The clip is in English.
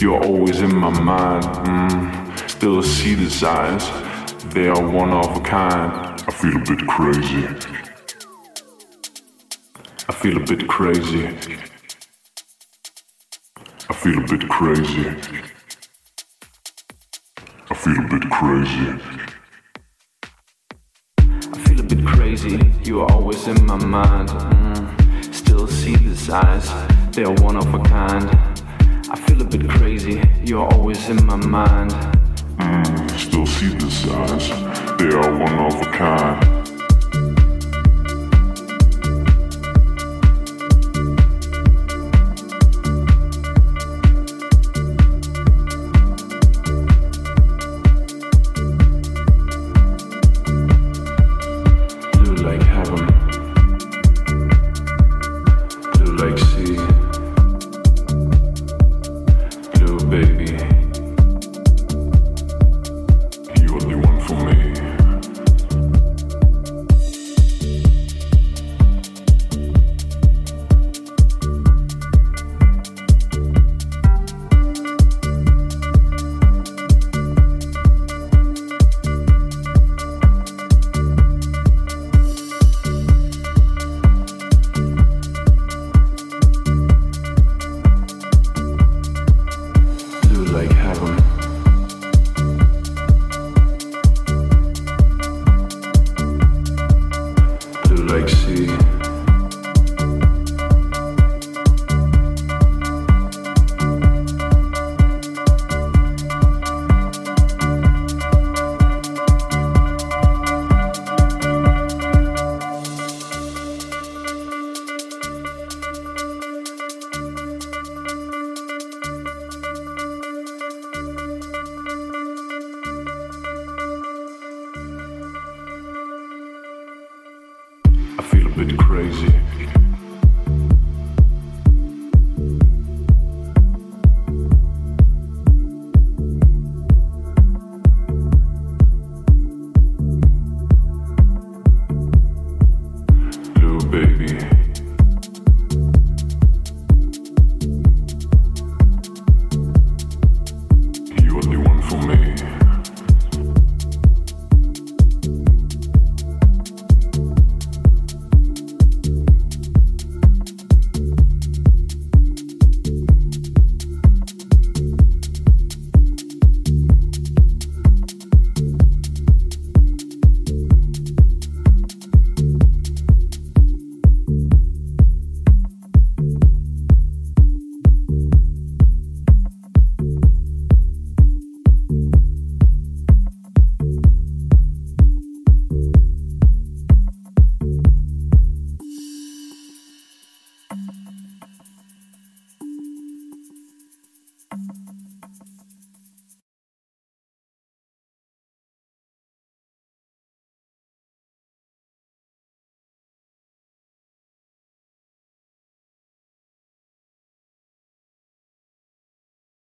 You're always in my mind. Mm, still see the signs. They are one of a kind. I feel a bit crazy. I feel a bit crazy. I feel a bit crazy. I feel a bit crazy. Crazy. You are always in my mind. Mm, still see the signs. They are one of a kind. I feel a bit crazy, you're always in my mind. Mm, still see the signs, they are one of a kind.